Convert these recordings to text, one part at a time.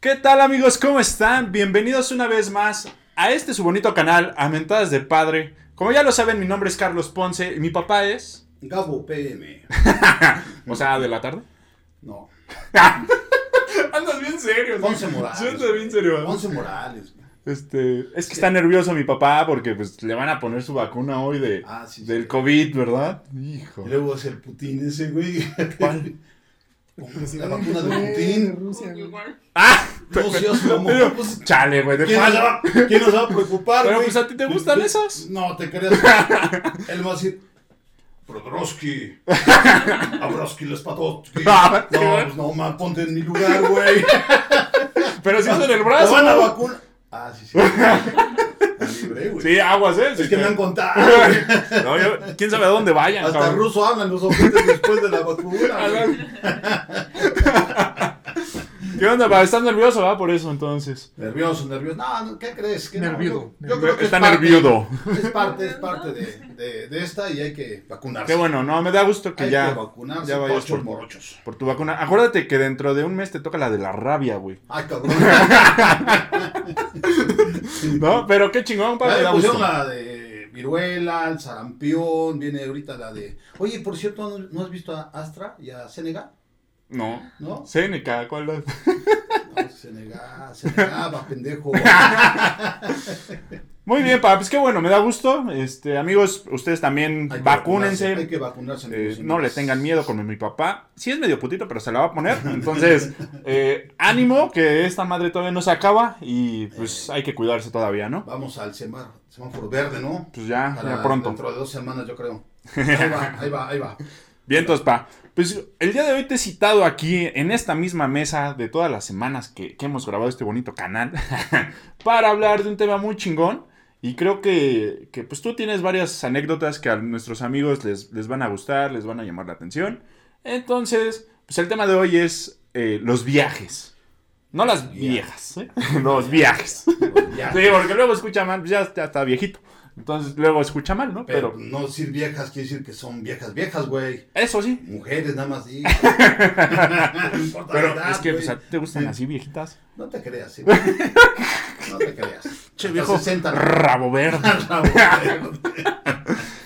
¿Qué tal amigos? ¿Cómo están? Bienvenidos una vez más a este su bonito canal, a Mentadas de Padre. Como ya lo saben, mi nombre es Carlos Ponce y mi papá es... Gabo PM. o sea, de la tarde. No. Andas bien serio. Ponce Morales. Andas bien serio. Ponce Morales. Este, es que está nervioso mi papá porque pues le van a poner su vacuna hoy de Ah, sí, sí. del COVID, ¿verdad? Hijo. Y luego es el Putin ese, güey. ¿Cuál? La vacuna de Putin. Rusia. Ah, mamón. pero- Pues, chale, güey, de ¿Quién nos, va, quién nos va a preocupar, Pero pues a ti te gustan esos. No, te creas. Él va a decir... Prodrosky. Abroski Lespadovsky. Ah, No, pues no, ma, ponte en mi lugar, güey. Pero si es en el Te brazo. van a vacunar. Ah, sí, sí. Está libre, güey. Sí, aguas, eh. Es Sí, que me han contado. No, yo- quién sabe a dónde vayan. Hasta cabrón. ruso hablan los ojetes después de la vacuna. ¿Qué onda, pa? ¿Estás nervioso, va? Por eso, entonces. Nervioso, nervioso. No, no, ¿qué crees? Que no, Nerviudo. yo- yo creo que Está es parte- nerviudo. Es parte, es parte de, de, de esta y hay que vacunarse. Qué bueno, no, me da gusto que hay ya, que vacunarse, ya vayas por, morochos. por tu vacuna. Acuérdate que dentro de un mes te toca la de la rabia, güey. Ay, cabrón. ¿No? Pero qué chingón, pa, Ya me le da pusieron gusto. la de viruela, el sarampión, viene ahorita la de... Oye, por cierto, ¿no, no has visto a Astra y a Senegal? No. ¿No? Seneca, ¿cuál es? No, Senegal, va pendejo. Muy bien, pa, pues qué bueno, me da gusto. Este, amigos, ustedes también Hay vacúnense. Hay que vacunarse. Eh, no le tengan miedo como mi papá. Sí es medio putito, pero se la va a poner. Entonces, eh, ánimo, que esta madre todavía no se acaba y pues hay que cuidarse todavía, ¿no? Vamos al semá- semáforo verde, ¿no? Pues ya, Para ya pronto. Dentro de dos semanas, yo creo. Ahí va, ahí va, ahí va. Vientos, pa. Pues el día de hoy te he citado aquí en esta misma mesa de todas las semanas que, que hemos grabado este bonito canal para hablar de un tema muy chingón. Y creo que, que, pues tú tienes varias anécdotas que a nuestros amigos les, les van a gustar, les van a llamar la atención. Entonces, pues el tema de hoy es eh, los viajes. No las viejas, ¿eh? los viajes. Sí, porque luego escucha mal, pues ya, ya está viejito. Entonces luego escucha mal, ¿no? Pero Pero, no decir viejas quiere decir que son viejas, viejas, güey. eso sí. Mujeres nada más di. No importa Pero la edad, es que güey. pues, a ti te gustan así viejitas. No te creas, sí, güey. No te creas. Che, Hasta viejo 60 no. rabo verde.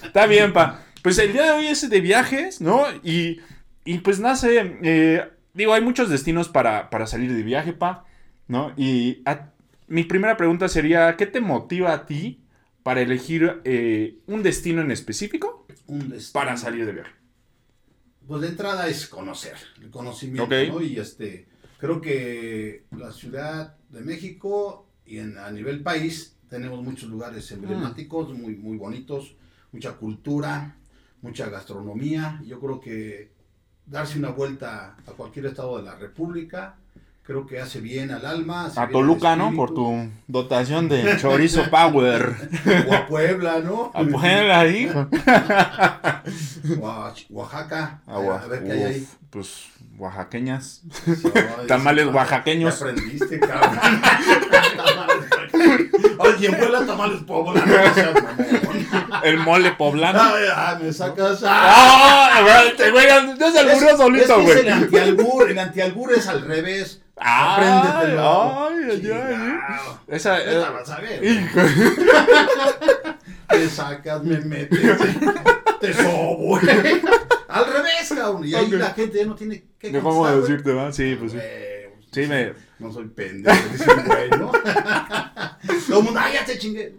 Está bien, pa. Pues el día de hoy es de viajes, ¿no? Y, y pues nace, eh, digo, hay muchos destinos para, para salir de viaje, pa, ¿no? Y a- mi primera pregunta sería, ¿qué te motiva a ti para elegir eh, un destino en específico Un destino. para salir de viaje? Pues de entrada es conocer, el conocimiento. ¿no? Y este, creo que la Ciudad de México y en, a nivel país tenemos muchos lugares emblemáticos, muy, muy bonitos, mucha cultura, mucha gastronomía. Yo creo que darse una vuelta a cualquier estado de la República, creo que hace bien al alma. hace A bien al Toluca, ¿no? Por tu dotación de chorizo power. O a Puebla, ¿no? A Puebla. O a Oaxaca. A a ver qué hay ahí. Pues oaxaqueñas. Tamales sí, oaxaqueños. Ya aprendiste, cabrón. tamales oaxaqueños. Oye, en Puebla tamales poblanos. El mole poblano. Ay, me sacas. ¡Ah! ¡Ah! güey, solito, es el antialbur. El antialbur es al revés. Ay, ay, ay. Esa, la vas a ver. hijo. Te sacas, me metes. Te sobo, güey. Al revés, cabrón. Y ahí la gente ya no tiene que ¿De ¿Cómo decirte, va? Sí, pues sí. Sí, me- No soy pendejo, dice un güey, ¿no? Todo el mundo, ¡ay, ya te chingué!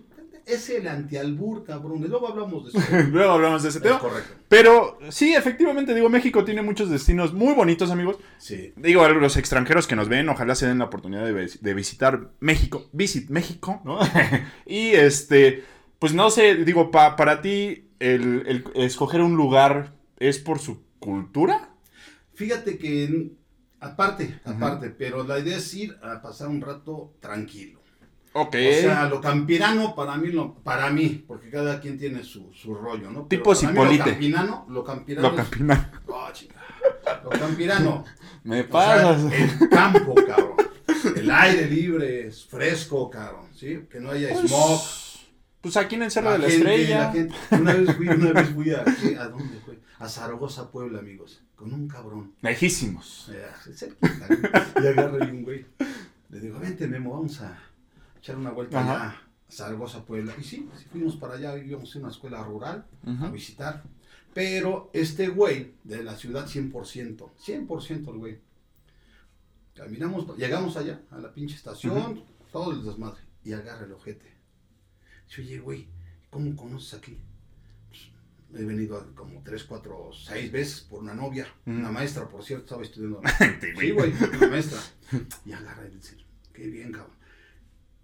Es el antialbur, cabrón. Y luego hablamos de eso. Luego hablamos de ese Es tema. correcto. Pero sí, efectivamente, digo, México tiene muchos destinos muy bonitos, amigos. Sí. Digo, a los extranjeros que nos ven, ojalá se den la oportunidad de, vis- de visitar México. Visit México, ¿no? y este, pues no sé, digo, pa- para ti, el, el escoger un lugar es por su cultura. Fíjate que, aparte, aparte, pero la idea es ir a pasar un rato tranquilo. Ok. O sea, lo campirano para mí, lo, para mí, porque cada quien tiene su, su rollo, ¿no? Pero Tipo Cipolite. Lo campirano, lo campirano Lo es- campina. Oh, chingada. Lo campirano. Me O sea, pasas. el campo, cabrón. El aire libre, es fresco, cabrón. ¿Sí? Que no haya smog. Pues aquí en el Cerro La de la gente, Estrella. la gente- Una vez fui, una vez fui a, ¿qué? ¿a dónde fue? A Zaragoza, Puebla, amigos. Con un cabrón. Lejísimos. Eh, cerquita. Y agarré un güey. le digo, vente, Memo, vamos a echar una vuelta Ajá. allá a Zaragoza, Puebla. Y sí, sí fuimos para allá, íbamos a una escuela rural a visitar. Pero este güey de la ciudad 100%, 100% el güey. Caminamos, llegamos allá, a la pinche estación, todo el desmadre. Y agarra el ojete. Dice, oye, güey, ¿cómo conoces aquí? Pues, he venido como tres, cuatro, seis veces por una novia, una maestra, por cierto, estaba estudiando. Sí, Sí, güey, una maestra. Y agarra y dice, qué bien, cabrón.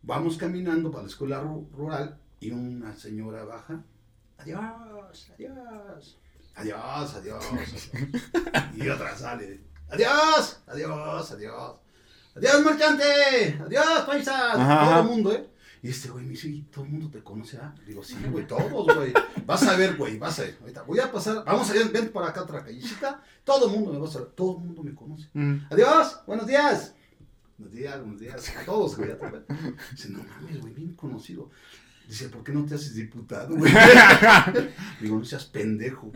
Vamos caminando para la escuela ru- rural y una señora baja. Adiós, adiós. Adiós, adiós. adiós. Y otra sale. Adiós, adiós, adiós. Adiós, marchante. Adiós, paisas. Ajá, Todo el mundo, ¿eh? Y este güey me dice, "¿Y ¿todo el mundo te conocerá? Digo, sí, güey, todos, güey. Vas a ver, güey, vas a ver. Ahorita voy a pasar, vamos a ir, ven para acá, otra callecita. Todo el mundo me va a saber, todo el mundo me conoce. Mm. Adiós, buenos días. Buenos días, buenos días. A todos, güey. Dice, no mames, güey, bien conocido. Dice, ¿por qué no te haces diputado, güey? Digo, no seas pendejo.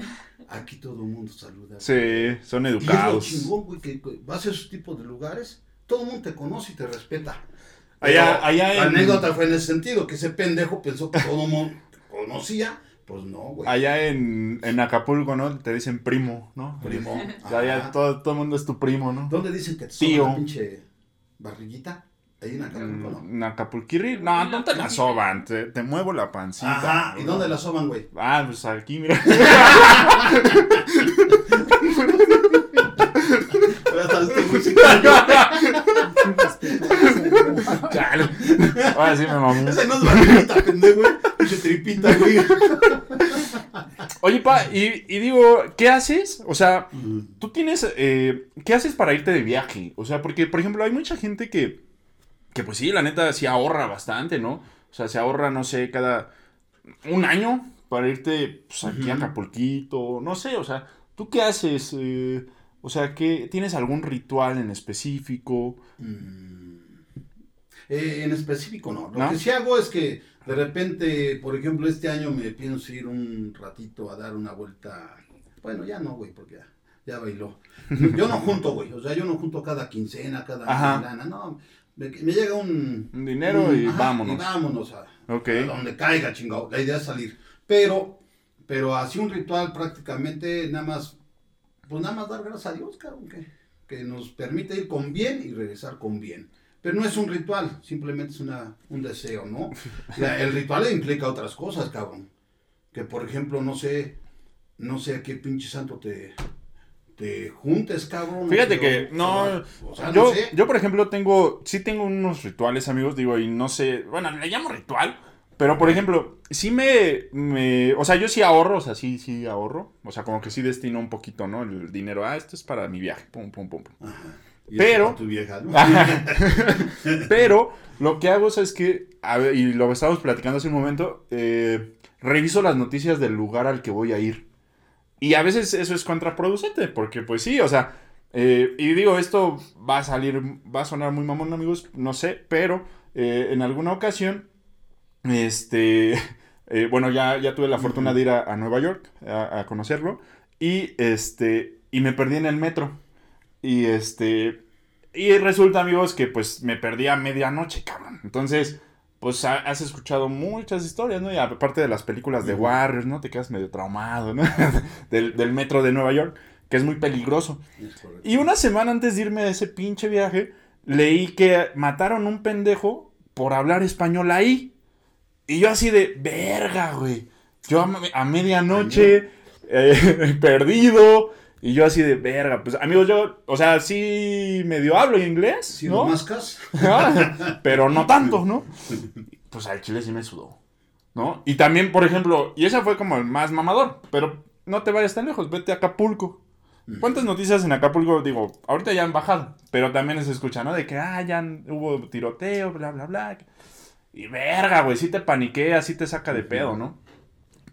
Aquí todo el mundo saluda. Sí, son Y es lo educados. chingón, güey, que que vas a esos tipos de lugares, todo el mundo te conoce y te respeta. Allá- Pero allá La en- anécdota fue en ese sentido, que ese pendejo pensó que todo el mundo conocía. Pues no, güey. Allá en, en Acapulco, ¿no? Te dicen primo, ¿no? Primo. O sea, allá todo, todo el mundo es tu primo, ¿no? ¿Dónde dicen que te Tío. pinche barriguita? Ahí en Acapulco, ¿no? En Acapulquirri. No, no te la soban, te, te muevo la pancita. Ajá, ¿y dónde la soban, güey? Ah, pues aquí, mira. Ahora sí me mamé. Ese no es barriguita, pendejo, güey. Pinche tripita, güey. Oye, pa, y, y digo, ¿qué haces? O sea, tú tienes, eh, ¿qué haces para irte de viaje? O sea, porque, por ejemplo, hay mucha gente que, que pues sí, la neta, sí ahorra bastante, ¿no? O sea, se ahorra, no sé, cada un año para irte pues, aquí a. Acapulquito, no sé, o sea, ¿tú qué haces? Eh, o sea, ¿qué, ¿tienes algún ritual en específico? Mm. Eh, en específico no. Lo ¿No? que sí hago es que de repente, por ejemplo, este año me pienso ir un ratito a dar una vuelta. Bueno, ya no, güey, porque ya, ya bailó. Yo no junto, güey. O sea, yo no junto cada quincena, cada lana. No, me, me llega un... Un dinero y ajá, vámonos. Y vámonos a donde caiga, chingado. La idea es salir. Pero, pero así un ritual prácticamente nada más, pues nada más dar gracias a Dios, cabrón, que, que nos permite ir con bien y regresar con bien. Pero no es un ritual, simplemente es una, un deseo, ¿no? La- el ritual implica otras cosas, cabrón. Que por ejemplo, no sé, no sé a qué pinche santo te, te juntes, cabrón. Fíjate pero- que, no, o sea, no yo, sé. yo, por ejemplo, tengo, sí tengo unos rituales, amigos, digo, y no sé, bueno, le llamo ritual, pero, por ejemplo, sí me, me, o sea, yo sí ahorro, o sea, sí, sí ahorro, o sea, como que sí destino un poquito, ¿no? El dinero, ah, esto es para mi viaje, pum, pum, pum, pum. Ajá. Pero- es para tu vieja, ¿no? Pero lo que hago es que, a ver, y lo estábamos platicando hace un momento, eh, reviso las noticias del lugar al que voy a ir. Y a veces eso es contraproducente, porque pues sí, o sea, eh, y digo, esto va a salir, va a sonar muy mamón, amigos, no sé, pero eh, en alguna ocasión, este, eh, bueno, ya, ya tuve la fortuna de ir a, a Nueva York a, a conocerlo, y este, y me perdí en el metro. Y este, y resulta, amigos, que pues me perdí a medianoche, cabrón. Entonces, pues ha- has escuchado muchas historias, ¿no? Y aparte de las películas de. Warriors, ¿no? Te quedas medio traumado, ¿no? del, del metro de Nueva York, que es muy peligroso. Y una semana antes de irme a ese pinche viaje, leí que mataron un pendejo por hablar español ahí. Y yo así de, verga, güey. Yo a medianoche, eh, perdido. Y yo así de, verga. Pues amigos, yo, o sea, sí medio hablo inglés, ¿no? mascas, Pero no tanto, ¿no? Pues al chile sí me sudó, ¿no? Y también, por ejemplo, y ese fue como el más mamador, pero no te vayas tan lejos, vete a Acapulco. ¿Cuántas noticias en Acapulco? Digo, ahorita ya han bajado, pero también se escucha, ¿no? De que, ah, ya hubo tiroteo, bla, bla, bla. Y verga, güey, sí te paniquea, sí te saca de pedo, ¿no?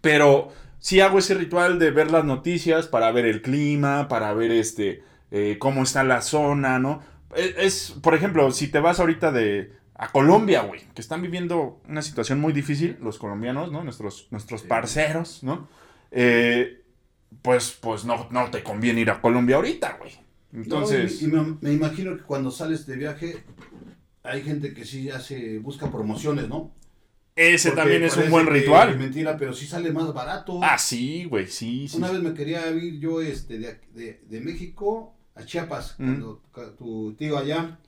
Pero sí hago ese ritual de ver las noticias para ver el clima, para ver este, eh, cómo está la zona, ¿no? Es, es, por ejemplo, si te vas ahorita de a Colombia, güey, que están viviendo una situación muy difícil, los colombianos, ¿no? Nuestros, nuestros Sí. parceros, ¿no? Eh, pues, pues no, no te conviene ir a Colombia ahorita, güey. Entonces, No, y, y me, me imagino que cuando sales de viaje, hay gente que sí hace, busca promociones, ¿no? Ese Porque también es un buen ritual. es mentira, pero sí sale más barato. Ah, sí, güey, sí, sí. Una sí. vez me quería ir yo este, de, de, de México a Chiapas, Mm. cuando tu tío allá,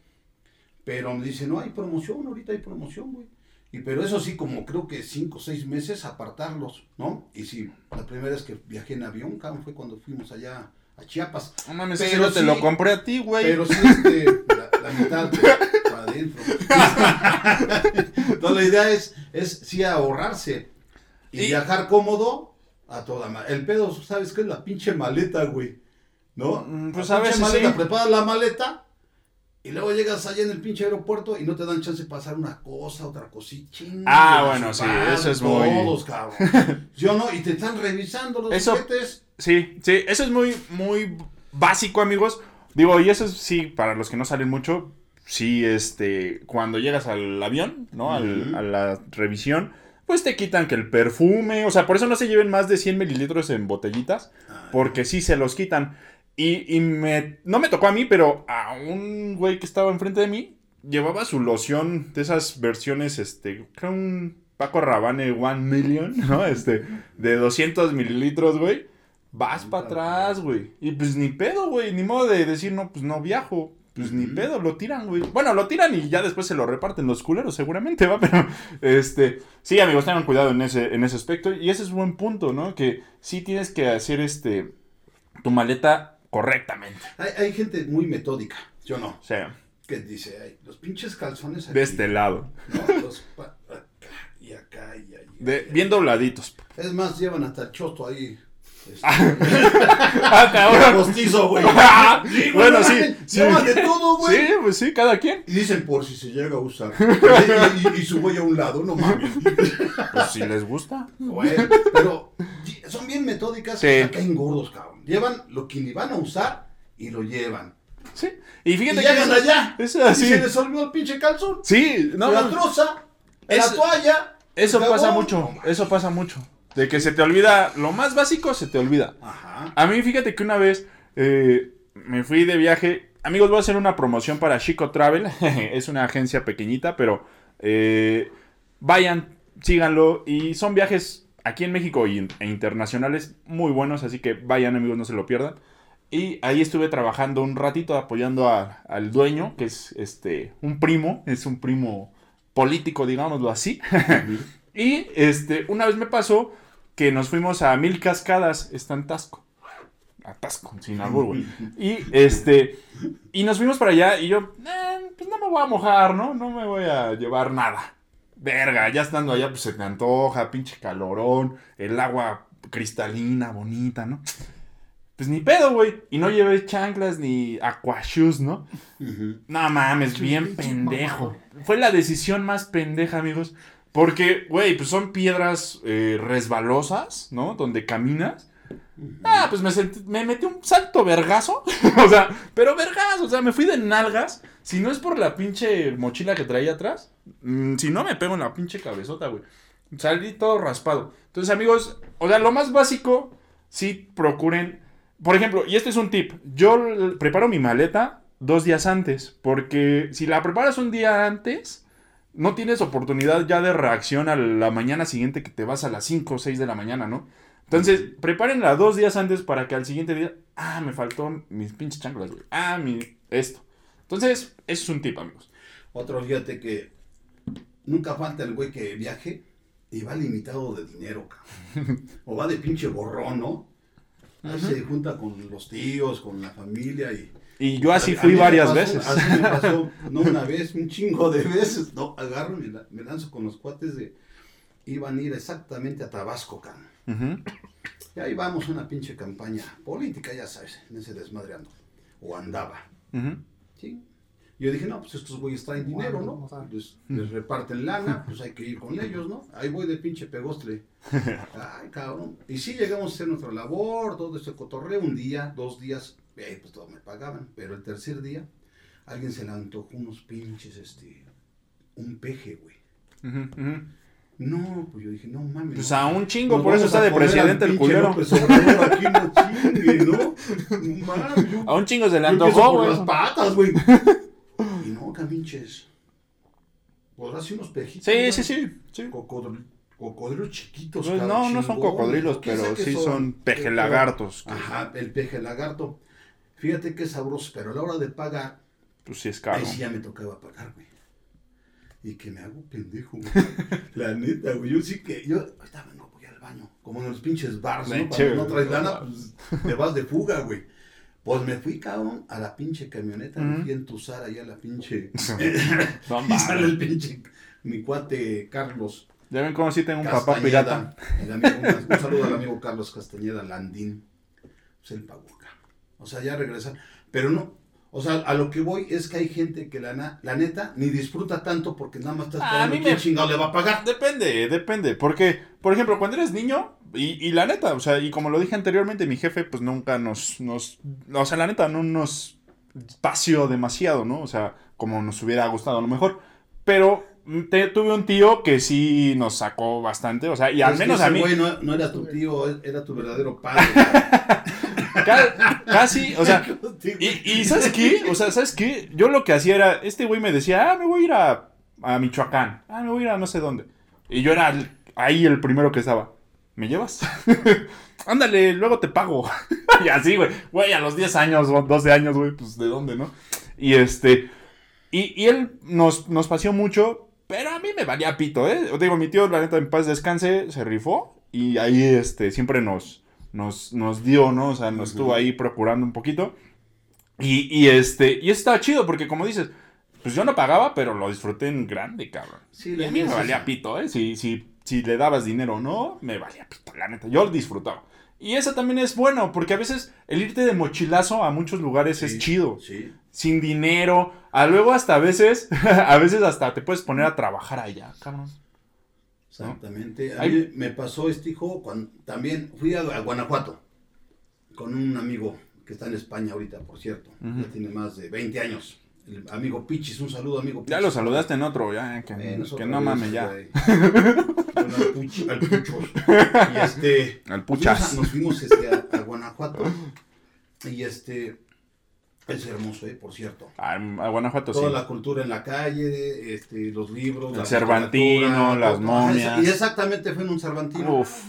pero me dice, no hay promoción, ahorita hay promoción, güey. Y pero eso sí, como creo que cinco o seis meses apartarlos, ¿no? Y sí, la primera vez que viajé en avión, cabrón, fue cuando fuimos allá a Chiapas. No mames, Pero te sí- lo compré a ti, güey. Pero sí, este, la, la mitad para adentro. Entonces la idea es, es sí ahorrarse y, Y- viajar cómodo a toda ma- El pedo, ¿sabes qué es la pinche maleta, güey? ¿No? Mm, pues La a veces maleta, sí. preparas la maleta y luego llegas allá en el pinche aeropuerto y no te dan chance de pasar una cosa, otra cosita. Ah, bueno, sí, madre, eso es muy- Todos, cabrón. Yo no, y te están revisando los Eso-. Sí, sí, eso es muy, muy básico, amigos. Digo, y eso es, sí, para los que no salen mucho, sí, este, cuando llegas al avión, ¿no? Al- a la revisión, pues te quitan que el perfume, o sea, por eso no se lleven más de 100 mililitros en botellitas, Ah, porque sí se los quitan. Y, y me, no me tocó a mí, pero a un güey que estaba enfrente de mí, llevaba su loción de esas versiones, este, creo un Paco Rabanne One Million, ¿no? Este, de 200 mililitros, güey. Vas para atrás, güey. Y pues ni pedo, güey. Ni modo de decir, no, pues no viajo. Pues ni pedo, lo tiran, güey. Bueno, lo tiran y ya después se lo reparten los culeros, seguramente, va. Pero, este, sí, amigos, tengan cuidado en ese, en ese aspecto. Y ese es un buen punto, ¿no? Que sí tienes que hacer, este, tu maleta correctamente. Hay, hay gente muy metódica, yo no, O sea, que dice, ay, los pinches calzones aquí, de este lado. ¿no? Los acá y acá y allí. De, bien dobladitos. Es más, llevan hasta el chosto ahí. Este, ah, cabrón. postizo, güey. Sí, güey, bueno, no sí. sí. De todo, güey. Sí, pues sí, cada quien. Y dicen, por si se llega a usar. Y, y- y su güey a un lado, no mames. Pues si les gusta. Güey, pero son bien metódicas. Sí. hasta caen gordos, cabrón. Llevan lo que ni van a usar y lo llevan. Sí. Y Y fíjate llegan que. allá. Es Y se les olvidó el pinche calzón. Sí, no. la troza. Es- la toalla. Eso pasa mucho. Eso pasa mucho. De que se te olvida. Lo más básico se te olvida. Ajá. A mí, fíjate que una vez eh, me fui de viaje. Amigos, voy a hacer una promoción para Chico Travel. es una agencia pequeñita, pero eh, vayan, síganlo. Y son viajes aquí en México e internacionales muy buenos. Así que vayan, amigos, no se lo pierdan. Y ahí estuve trabajando un ratito apoyando a- al dueño, que es este un primo, es un primo político, digámoslo así. y este, una vez me pasó que nos fuimos a Mil Cascadas, está en Tasco. A Tasco, sin albur, güey. Y este, y nos fuimos para allá y yo, "Eh, pues no me voy a mojar, ¿no? No me voy a llevar nada. Verga, ya estando allá, pues se te antoja, pinche calorón, el agua cristalina, bonita, ¿no? Pues ni pedo, güey. Y no llevé chanclas ni aquashoes, ¿no? Ujú. No mames, bien pendejo. Fue la decisión más pendeja, amigos. Porque, güey, pues son piedras eh, resbalosas, ¿no? Donde caminas. Ah, pues me, sent- me metí un salto vergazo. o sea, pero vergazo. O sea, me fui de nalgas. Si no es por la pinche mochila que traía atrás. mm, si no, me pego en la pinche cabezota, güey. Salí todo raspado. Entonces, amigos, o sea, lo más básico, sí procuren. Por ejemplo, y este es un tip. Yo preparo mi maleta dos días antes. Porque si la preparas un día antes, no tienes oportunidad ya de reacción a la mañana siguiente que te vas a las 5 o 6 de la mañana, ¿no? Entonces, prepárenla dos días antes para que al siguiente día, ah, me faltó mis pinches chanclas, güey. Ah, mi, esto. Entonces, eso es un tip, amigos. Otro, fíjate que nunca falta el güey que viaje y va limitado de dinero, cabrón. O va de pinche borrón, ¿no? Ahí se junta con los tíos, con la familia y... Y yo así A fui varias pasó- veces. Así me pasó, no una vez, un chingo de veces. No, agarro y me, la- me lanzo con los cuates de... Iban a ir exactamente a Tabasco. Ujú. Y ahí vamos, una pinche campaña política, ya sabes, en ese desmadreando. O andaba. ¿sí? Yo dije, no, pues estos güeyes traen dinero, ¿no? Les, les reparten lana, pues hay que ir con ellos, ¿no? Ahí voy de pinche pegostre. Ay, cabrón. Y sí llegamos a hacer nuestra labor, todo este cotorreo, un día, dos días, eh, pues todo me pagaban. Pero el tercer día, alguien se le antojó unos pinches, este, un peje, güey. No, pues yo dije, no mames. Pues a un chingo, por eso está de presidente el culero. López Obrador aquí, no chingue, ¿no? No mames, yo- A un chingo se le antojó, güey. las patas, güey. Y no, caminches. Podrás unos pejitos. Sí, sí, sí. sí. Cocodri- cocodrilos chiquitos. Pues no, no son cocodrilos, ¿qué sé pero sí son pejelagartos. Ajá, el peje Fíjate qué sabroso, pero a la hora de pagar, Pues sí es caro. ahí sí ya me tocaba pagar, güey. Y que me hago pendejo, güey. La neta, güey. Yo sí que. Yo ahorita vengo, voy al baño. Como en los pinches bars, ¿no? Cuando no traes lana, pues te vas de fuga, güey. Pues me fui, cabrón, a la pinche camioneta. Me fui a entusar allá a la pinche. Y sale el pinche. Mi cuate Carlos. Ya ven cómo sí tengo un papá pirata. amigo- un, un saludo al amigo Carlos Castañeda Landín. Pues él pagó. O sea, ya regresan. Pero no. O sea, a lo que voy es que hay gente que la, la neta ni disfruta tanto porque nada más está Ah, a esperando mí quién me- chingado le va a pagar. Depende, depende. Porque, por ejemplo, cuando eres niño, y, y la neta, o sea, y como lo dije anteriormente, mi jefe, pues nunca nos, nos. O sea, la neta, no nos paseó demasiado, ¿no? O sea, como nos hubiera gustado a lo mejor. Pero te- tuve un tío que sí nos sacó bastante, o sea, y al Es que menos ese a mí. güey no, no era tu tío, era tu verdadero padre. ca- casi, o sea. Y, y ¿sabes qué? O sea, ¿sabes qué? Yo lo que hacía era, este güey me decía, ah, me voy a ir a, a Michoacán, ah, me voy a ir a no sé dónde. Y yo era el- ahí el primero que estaba. ¿Me llevas? Ándale, luego te pago. y así, güey. Güey, a los 10 años o 12 años, güey, pues de dónde, ¿no? Y este. Y, y él nos, nos paseó mucho, pero a mí me valía pito, ¿eh? Te digo, mi tío, la neta, en paz descanse, se rifó. Y ahí, este, siempre nos, nos, nos dio, ¿no? O sea, nos estuvo ahí procurando un poquito. Y, y este, y está chido, porque como dices, pues yo no pagaba, pero lo disfruté en grande, cabrón. Sí, Y a mí me valía sí. pito, ¿eh? Si, si, si le dabas dinero o no, me valía pito, la neta. Yo lo disfrutaba. Y eso también es bueno, porque a veces el irte de mochilazo a muchos lugares Sí, es chido. Sí. Sin dinero. A luego hasta a veces, a veces hasta te puedes poner a trabajar allá, cabrón. Exactamente. A Hay- mí me pasó este hijo cuando también fui a, a Guanajuato con un amigo que está en España ahorita, por cierto. Ya tiene más de 20 años. El amigo Pichis, un saludo, amigo Pichis. Ya lo saludaste en otro, ya, que, Eh, que no mames, ya. al, puch- al Puchos. Y este. Al Nos fuimos, puchas. a, nos fuimos, este, a, a Guanajuato. Y este. Es hermoso, eh, por cierto. A, a Guanajuato, Toda sí. la cultura en la calle, este, los libros, El la Cervantino, las todo. momias. Y exactamente fue en un Cervantino. Uf.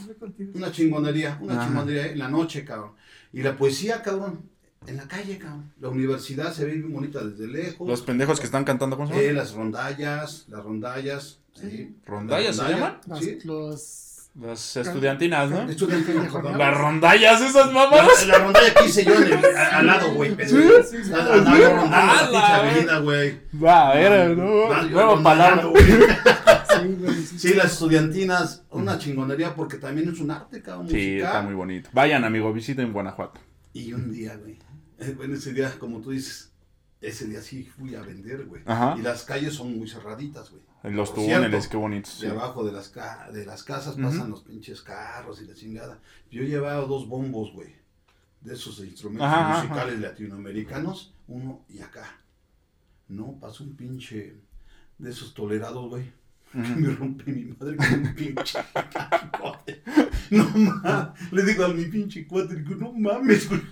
Una chingonería, una Ajá. chingonería en la noche, cabrón. Y la poesía, cabrón, en la calle, cabrón. La universidad se ve bien bonita desde lejos. Los pendejos que están cantando, ¿cómo se Eh, llama? las rondallas, las rondallas. Sí. ¿Rondallas se Las llaman? Sí. los Las estudiantinas, ¿no? Estudiantinas. Las rondallas, esas La, mamadas. la rondalla que hice yo en el, a- al lado, güey. sí, sí. Andaba rondando la pinche la- avenida, güey. Va, a ver, ¿no? Rondando, palabra. güey. sí, sí, Sí, las estudiantinas, una chingonería porque también es un arte, cabrón. Sí, musical. está muy bonito. Vayan, amigo, visiten Guanajuato. Y un día, güey. eh, Bueno, ese día, como tú dices, ese día sí fui a vender, güey. Ajá. Y las calles son muy cerraditas, güey. En los Por túneles, cierto, qué bonitos. De sí. abajo de las, ca- de las casas pasan los pinches carros y la chingada. Yo llevaba dos bombos, güey. De esos instrumentos Ajá, ajá. musicales latinoamericanos. Uno y acá. No, pasó un pinche de esos tolerados, güey. Ujú. Me rompí mi madre con un pinche cachicote. No mames. Le digo a mi pinche cuate, digo, no mames, güey.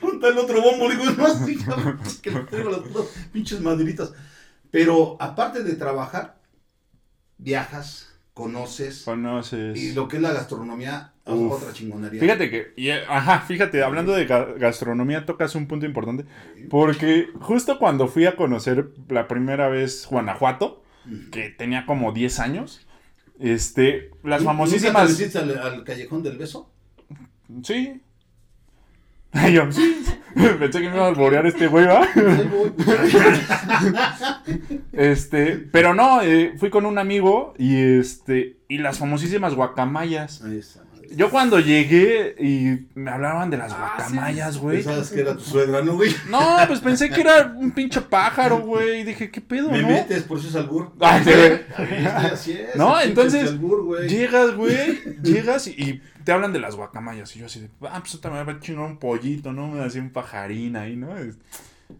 ¿Dónde está el otro bombo? Le digo, no, sí, cabrón, que le traigo las putas pinches maderitas. Pero aparte de trabajar, viajas, conoces. Conoces. Y lo que es la gastronomía, Uf. otra chingonería. Fíjate que, y, ajá, fíjate, hablando de ga- gastronomía, tocas un punto importante. Porque justo cuando fui a conocer la primera vez Guanajuato, que tenía como 10 años, este, las ¿Nunca famosísimas. te metiste al, al callejón del beso? Sí. Yo. Pensé que me iba a alborear este güey. Este, pero no, eh, fui con un amigo y este, y las famosísimas guacamayas. Ahí está. Yo cuando llegué y me hablaban de las Ah, guacamayas, güey. Pensabas que era tu suegra, ¿no, güey? No, pues pensé que era un pinche pájaro, güey. Y dije, ¿qué pedo, Me no? metes, por eso es albur. Ay, sí, así es, No, entonces, albur, güey. Llegas, güey, llegas y, y te hablan de las guacamayas. Y yo así de, ah, pues ahorita me va a chingar un pollito, ¿no? Me hacía un pajarín ahí, ¿no? Es-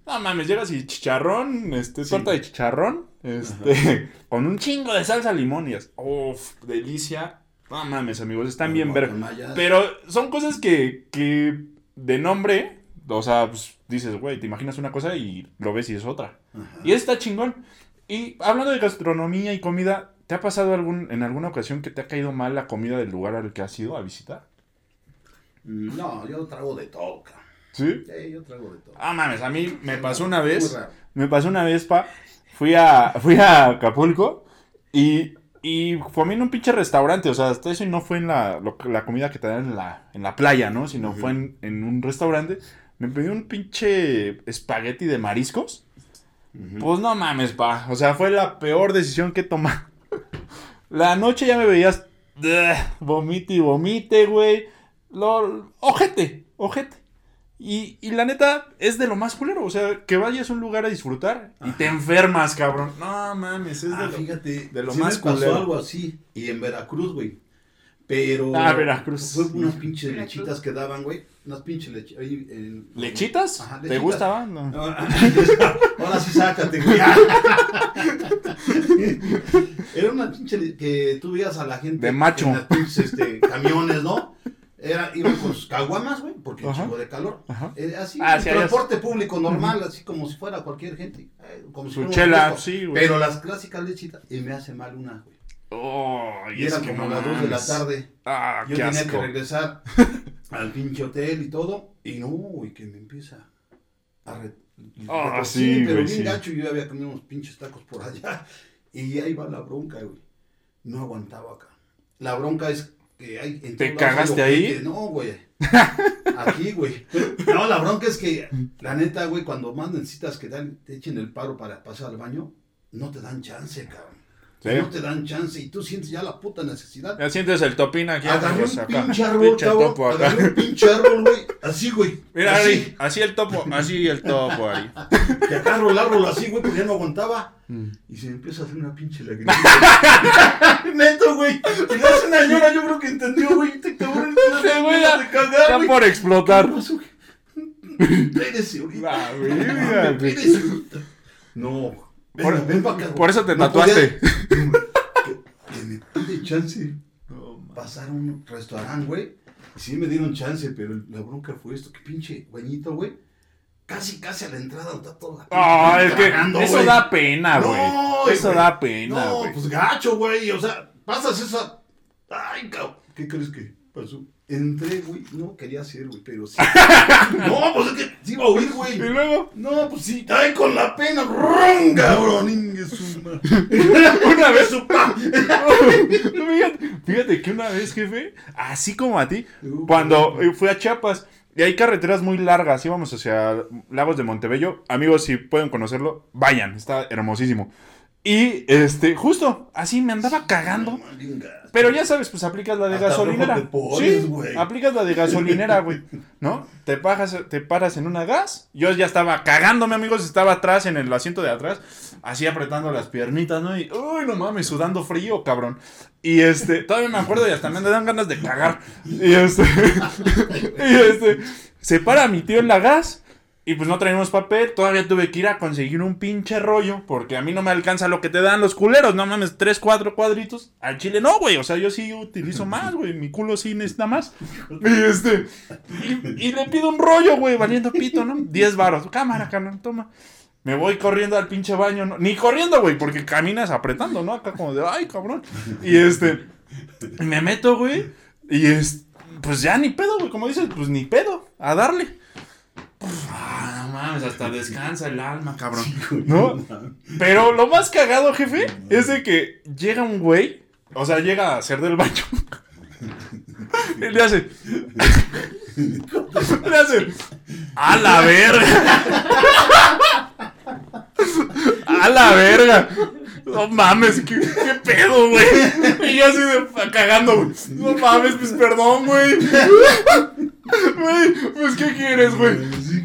No mames, llegas y chicharrón, este, Sí. torta de chicharrón, este, con un chingo de salsa limón y es, uff, delicia. No mames, amigos, están bien ver. Pero son cosas que, que de nombre, o sea, pues dices, güey, te imaginas una cosa y lo ves y es otra. Ajá. Y está chingón. Y hablando de gastronomía y comida, ¿te ha pasado algún, en alguna ocasión que te ha caído mal la comida del lugar al que has ido a visitar? Mm, No, yo trago de todo. ¿Sí? Sí, yo trago de todo. Ah, mames, a mí me pasó una vez. Me pasó una vez, pa. Fui a, fui a Acapulco y, y comí en un pinche restaurante. O sea, hasta eso y no fue en la, lo- la comida que te dan en la, en la playa, ¿no? Sino fue en, en un restaurante. Me pedí un pinche espagueti de mariscos. Pues no mames, pa. O sea, fue la peor decisión que tomado. La noche ya me veías. Vomite y vomite, güey. Lo, ojete, ojete. Y, y la neta, es de lo más culero. O sea, que vayas a un lugar a disfrutar y te enfermas, cabrón. No mames, es de Ah, lo. fíjate, de lo sí más me pasó culero. algo así. Y en Veracruz, güey. Pero. Ah, Veracruz. Fue unas pinches Veracruz. lechitas que daban, güey. Unas pinches lechitas. ahí en- ¿Lechitas? Ajá, ¿Te lechitas. gustaban? No. Ahora sí sácate, güey. Era una pinche que tú veías a la gente De macho. en las pinches este, camiones, ¿no? Era, iban con sus caguamas, güey, porque Ajá. chingo de calor. Ajá. Eh, así, Ah, sí, transporte público normal, así como si fuera cualquier gente. eh, como si Su fuera un chela, refresco. sí, güey. Pero las clásicas lechitas, y me hace mal una, güey. Oh, Y era es que como no las 2 de la tarde. Ah, Yo qué tenía asco. que regresar al pinche hotel y todo. Y no, güey, que me empieza a re... Ah, retorcer, sí, pero bien sí. gacho. Yo había comido unos pinches tacos por allá. Y ahí va la bronca, güey. No aguantaba acá. La bronca es que hay... en ¿Te cagaste ahí? No, güey. Aquí, güey. No, la bronca es que, la neta, güey, cuando mandan citas que dan, te echen el paro para pasar al baño, no te dan chance, cabrón. Sí. No te dan chance y tú sientes ya la puta necesidad. Ya sientes el topín aquí. Agarré pues, un acá. pinche árbol, cabrón. Agarré un pinche árbol, güey. Así, güey. Mira, así. Ari, así el topo, así el topo, Ari. Que agarro el árbol así, güey, porque ya no aguantaba. Mm. Y se me empieza a hacer una pinche lágrima. Neto, güey. Y la señora, yo creo que entendió, güey. Este cabrón güey, ya- de cagar, Está güey. por explotar. Espérese, ahorita. La verga, ahorita. No. Ven, Por- ven pa' acá, por eso te No tatuaste. que, que me pide chance. Pasar a un restaurante, güey. Y sí me dieron chance, pero la bronca fue esto. Que pinche bañito, güey. Casi, casi a la entrada está toda la Ah, es que eso da pena, No, güey. Eso da pena, No, pues gacho, güey. O sea, pasas esa. Ay, cabrón. ¿Qué crees que pasó? Entré, güey. No quería hacer, güey, pero sí. no, pues es que sí iba a huir, Y güey. luego, No, pues sí. Ay, con la pena. ¡Rum, cabrón! Ingue su madre. una vez, Su pa. fíjate, fíjate que una vez, jefe, así como a ti, cuando eh, fui a Chiapas, y hay carreteras muy largas, íbamos hacia Lagos de Montebello, amigos, si pueden conocerlo, vayan, está hermosísimo. Y, este, justo, así me andaba cagando. Pero ya sabes, pues aplicas la de Hasta gasolinera. pones, sí, güey. aplicas la de gasolinera, güey. ¿No? Te paras, te paras en una gas. Yo ya estaba cagándome, amigos. Estaba atrás, en el asiento de atrás. Así apretando las piernitas, ¿no? Y, uy, no mames, sudando frío, cabrón. Y este, todavía me acuerdo y hasta me dan ganas de cagar. Y este, y este, se para mi tío en la gas. Y pues no traíamos papel, todavía tuve que ir a conseguir un pinche rollo, porque a mí no me alcanza lo que te dan los culeros, no mames, tres, cuatro cuadritos. Al chile no, güey, o sea, yo sí utilizo más, güey, mi culo sí necesita más. Y este, y, y le pido un rollo, güey, valiendo pito, ¿no? Diez varos, cámara, cabrón, toma. Me voy corriendo al pinche baño, ¿no? Ni corriendo, güey, porque caminas apretando, ¿no? Acá como de, ay, cabrón. Y este, y me meto, güey, y es, pues ya ni pedo, güey, como dices, pues ni pedo, a darle. Mames, hasta descansa el alma, cabrón. ¿No? Pero lo más cagado, jefe, es de que llega un güey, o sea, llega a hacer del baño. Y le hace. Le hace. A la verga. A la verga. No mames, qué, qué pedo, güey. Y yo así de cagando, güey. No mames, pues perdón, güey. Güey, pues ¿qué quieres, güey?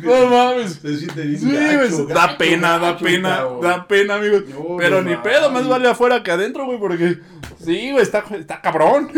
No mames. Bien Sí, güey, da pena, da pena, da pena, amigos. No, Pero ni pedo, más vale afuera que adentro, güey, porque sí, güey, está, está cabrón.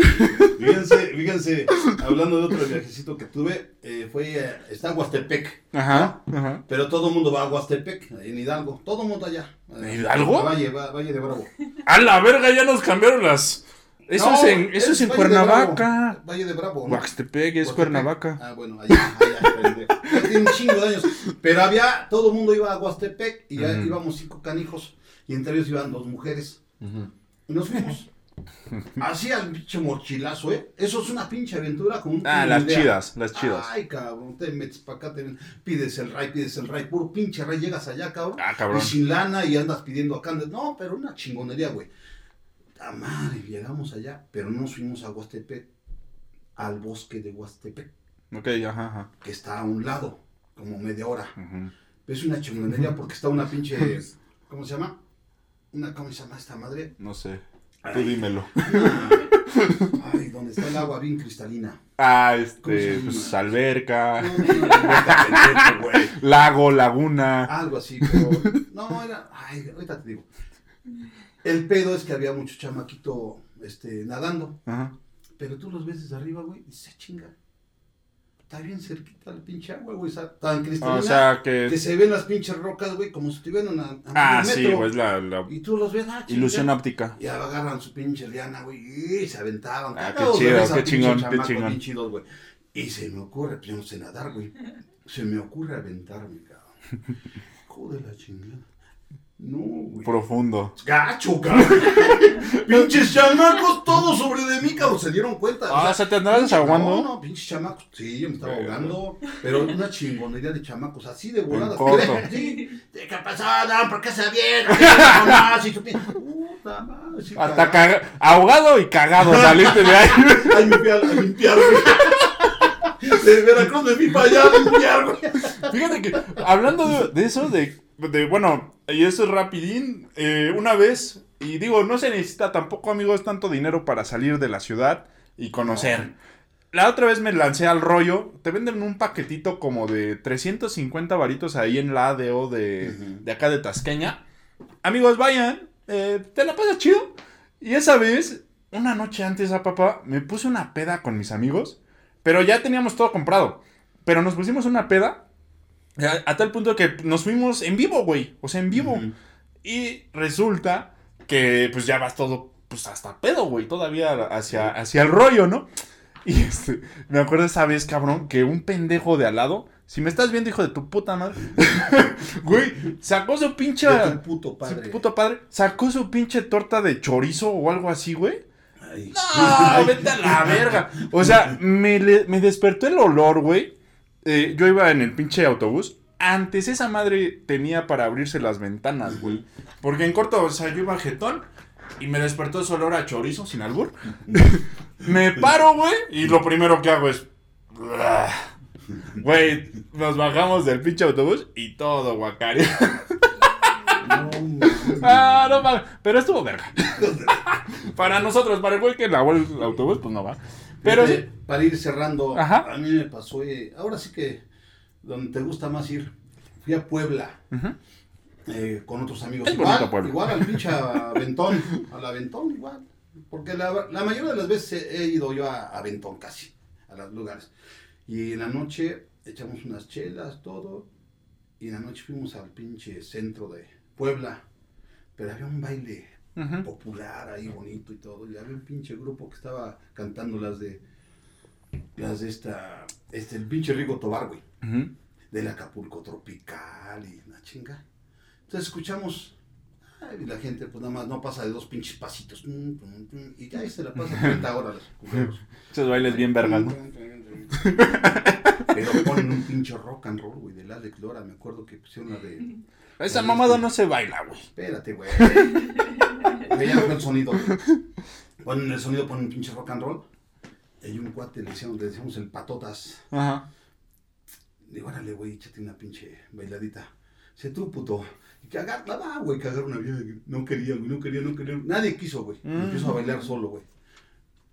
Fíjense, fíjense, hablando de otro viajecito que tuve, eh, fue, eh, está en Huastepec. Ajá, ajá. Pero todo el mundo va a Huastepec, en Hidalgo. Todo el mundo allá. ¿En Hidalgo? Valle, va- Valle de Bravo. A la verga, ya nos cambiaron las. Eso No, es en, eso es en Valle de Cuernavaca. Bravo. Valle de Bravo. ¿no? Huaxtepec es Huastepec. Cuernavaca. Ah, bueno, allá, allá. Ya tiene un chingo de años. Pero había, todo el mundo iba a Huastepec y ya Ujú. íbamos cinco canijos. y entre ellos iban dos mujeres. Ujú. Y nos fuimos. Así al pinche mochilazo, ¿eh? Eso es una pinche aventura con un Ah, las idea. chidas, las chidas. Ay, cabrón, te metes para acá, te pides el ray, pides el ray, puro pinche ray, llegas allá, cabrón. Ah, cabrón. Y sin lana y andas pidiendo acá. No, pero una chingonería, güey. La madre, llegamos allá, pero no nos fuimos a Huastepec, al bosque de Huastepec, Ok, ajá, ajá. que está a un lado, como media hora. Ujú. Es una chingonería porque está una pinche, ¿cómo se llama? Una, ¿cómo se llama esta madre? No sé. Tú dímelo. Ay, donde está el agua bien cristalina. Ah, ¿Cómo se este, pues alberca, No, no, no, lago, laguna. Algo así, pero. No, era. Ay, ahorita te digo. El pedo es que había mucho chamaquito este, nadando. Ajá. Pero tú los ves desde arriba, güey, y "Ah, chinga. Está bien cerquita la pinche agua, güey. Está tan cristalina O sea que que. se ven las pinches rocas, güey, como si estuvieran a, a Ah, sí, pues la, la Y tú los ves, ah, ilusión óptica. Y agarran su pinche liana, güey, y se aventaban. Ah, qué chido, qué chingón, qué chingón. bien chidos, güey. Y se me ocurre, pues yo no sé nadar, güey. Se me ocurre aventarme, cabrón. Joder la chingada. No, güey. Profundo. Gacho, cabrón. pinches chamacos, todos sobre de mí, cabrón. Se dieron cuenta. Ah, ¿se te andabas desahogando? No, no, pinches chamacos. Sí, yo me estaba ahogando. Pero una chingonería de chamacos, así de voladas. Sí. ¿Qué pasó? No, ¿por qué se vieron? Puta madre. sí, Hasta caga- ahogado y cagado saliste de ahí. Ay, me fui a, a limpiar, güey. De Veracruz me fui para allá a limpiar, güey. Fíjate que hablando de, de eso, de, de, bueno, y eso es rapidín, eh, una vez, y digo, no se necesita tampoco, amigos, tanto dinero para salir de la ciudad y conocer. La otra vez me lancé al rollo, te venden un paquetito como de 350 varitos ahí en la ADO de, de acá de Tasqueña. Amigos, vayan, eh, te la pasas chido. Y esa vez, una noche antes a papá, me puse una peda con mis amigos, pero ya teníamos todo comprado. Pero nos pusimos una peda a, a tal punto que nos fuimos en vivo, güey. O sea, en vivo. Y resulta que pues ya vas todo, pues hasta pedo, güey. Todavía hacia, hacia el rollo, ¿no? Y este, me acuerdo esa vez, cabrón, que un pendejo de al lado, si me estás viendo, hijo de tu puta madre, güey, sacó su pinche... De tu puto su padre. puto padre, sacó su pinche torta de chorizo o algo así, güey. Ay. No, vete a la verga. O sea, me, le- me despertó el olor, güey. Eh, yo iba en el pinche autobús. Antes esa madre tenía para abrirse las ventanas, güey. Porque en corto, o sea, yo iba jetón y me despertó ese olor a chorizo sin albur. me paro, güey, y lo primero que hago es. Güey, nos bajamos del pinche autobús y todo guacario. Ah, no mames. Pero estuvo verga. para nosotros, para el güey que lavó el autobús, pues no va. Pero Fíjate, sí. Para ir cerrando, Ajá. a mí me pasó, eh, ahora sí que donde te gusta más ir, fui a Puebla eh, con otros amigos. Es igual, bonito Puebla. igual al pinche Aventón, al Aventón igual. Porque la, la mayoría de las veces he ido yo a Aventón casi, a los lugares. Y en la noche echamos unas chelas, todo. Y en la noche fuimos al pinche centro de Puebla. Pero había un baile Popular ahí bonito y todo. Y había un pinche grupo que estaba cantando las de las de esta este el pinche Rigo Tobar, güey, Ujú. del Acapulco tropical y una chinga. Entonces escuchamos ay, y la gente pues nada más no pasa de dos pinches pasitos y ya ahí se la pasa 30 horas. Esos bailes bien vergas, ¿no? Pero ponen un pinche rock and roll, güey, del Alex Lora, me acuerdo que pusieron la de Esa mamada no se baila, güey. Espérate, güey. Ya fue el sonido. Ponen el sonido, ponen un pinche rock and roll. Y hay un cuate, le decíamos, le decíamos el patotas. Ajá. Digo, órale, güey, échate una pinche bailadita. Dice, tú, puto. Y que agarra, va, güey, agarra una vieja. No quería, güey, no quería, no quería. Nadie quiso, güey. Mm. Empiezo a bailar solo, güey.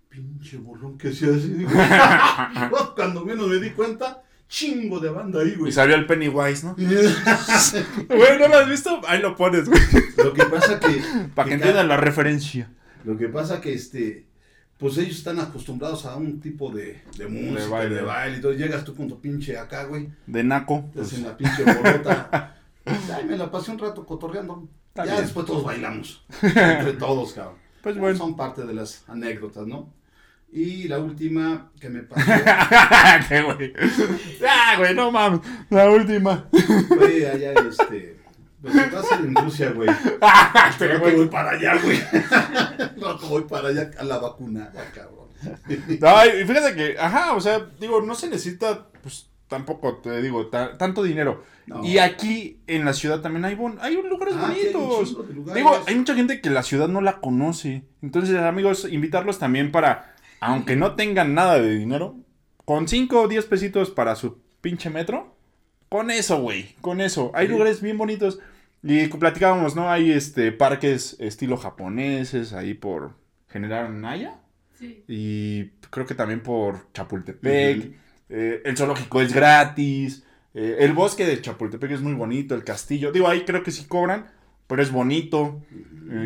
Pinche bolón que se hace. Cuando menos me di cuenta, chingo de banda ahí, güey. Y salió el Pennywise, ¿no? Güey, ¿no lo has visto? Ahí lo pones, güey. Lo que pasa que... Para que que entiendan la referencia. Lo que pasa que este, pues ellos están acostumbrados a un tipo de, de música, de baile. baile. Entonces llegas tú con tu pinche acá, güey, De Naco. te pues, hacen la pinche bolota. Ay, me la pasé un rato cotorreando. Está ya bien. después todos bailamos. Entre todos, cabrón. Pues bueno. Son parte de las anécdotas, ¿no? Y la última que me pasó ¿Qué, güey? Ah, güey, no mames. La última. fue allá este. A hacer en Rusia, güey. Este Rato güey. voy para allá, güey. Rato voy para allá a la vacuna, cabrón. No, y fíjate que, ajá, o sea, digo, no se necesita, pues, tampoco, te digo, ta- tanto dinero. No. Y aquí en la ciudad también hay, bon- hay lugares Ah, hay bonitos. lugares. Digo, hay mucha gente que la ciudad no la conoce. Entonces, amigos, invitarlos también para, aunque no tengan nada de dinero, con 5 o 10 pesitos para su pinche metro, con eso, güey, con eso. Hay Sí. lugares bien bonitos. Y platicábamos, ¿no? Hay este parques estilo japoneses ahí por General Naya. Sí. Y creo que también por Chapultepec. Eh, el zoológico es gratis. Eh, el bosque de Chapultepec es muy bonito. El castillo. Digo, ahí creo que sí cobran. Pero es bonito.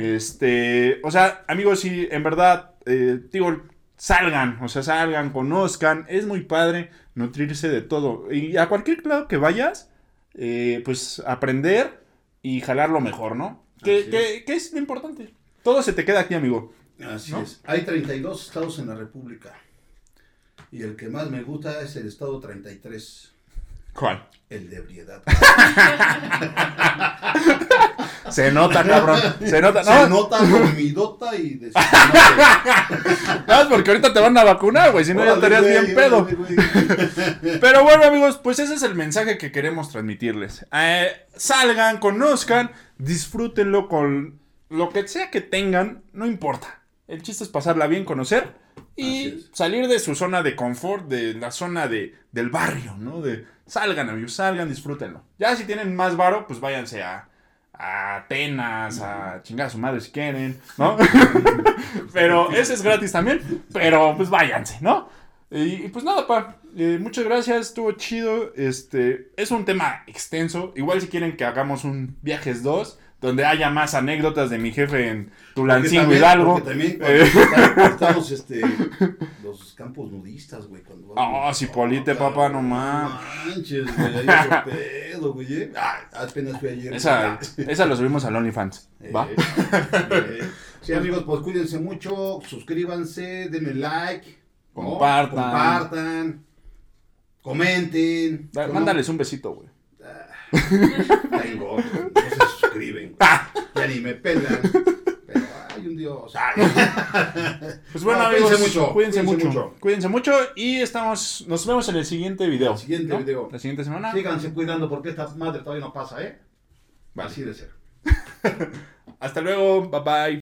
Este. O sea, amigos, si en verdad. eh, digo, salgan. O sea, salgan, conozcan. Es muy padre nutrirse de todo. Y a cualquier lado que vayas. eh, pues aprender y jalar lo mejor, ¿no? Que, que- que es lo importante. Todo se te queda aquí, amigo. Así ¿No? es. Hay 32 estados en la República. Y el que más me gusta es el estado 33, ¿Cuál? el de ebriedad. Se nota, cabrón. Se nota. Se No, nota dormidota y de no, porque ahorita te van a vacunar, güey. Si no, ya estarías bien pedo. Pero bueno, amigos, pues ese es el mensaje que queremos transmitirles. Eh, salgan, conozcan, disfrútenlo con lo que sea que tengan, no importa. El chiste es pasarla bien, conocer y salir de su zona de confort, de la zona de, del barrio, ¿no? De salgan, amigos, salgan, disfrútenlo. Ya si tienen más varo, pues váyanse a, a Atenas, a chingar a su madre si quieren, ¿no? pero ese es gratis también, pero pues váyanse, ¿no? Y, y pues nada, pa, eh, muchas gracias, estuvo chido, este, es un tema extenso, igual si quieren que hagamos un Viajes 2, donde haya más anécdotas de mi jefe en Tulancingo Hidalgo. También Eh. cuando estamos este, los campos nudistas, güey. cuando Ah, vamos- Cipolite, cabrón, papá, no manches, güey. Pedo, güey. eh. Ah, apenas fui ayer. Esa, esa lo subimos al OnlyFans, ¿va? Eh, eh. Sí, amigos, pues cuídense mucho, suscríbanse, denle like, ¿no? Compartan. compartan, comenten. Da-. Mándales un besito, güey. Tengo, no se suscriben, ya ni me pelan. Pero hay un Dios. ay. Pues bueno, No, amigos, cuídense mucho, cuídense, cuídense mucho, mucho. cuídense mucho y estamos, nos vemos en el siguiente video. El siguiente video. La siguiente semana. Síganse cuidando porque esta madre todavía no pasa, ¿eh? Vale. Así de ser. Hasta luego, bye bye.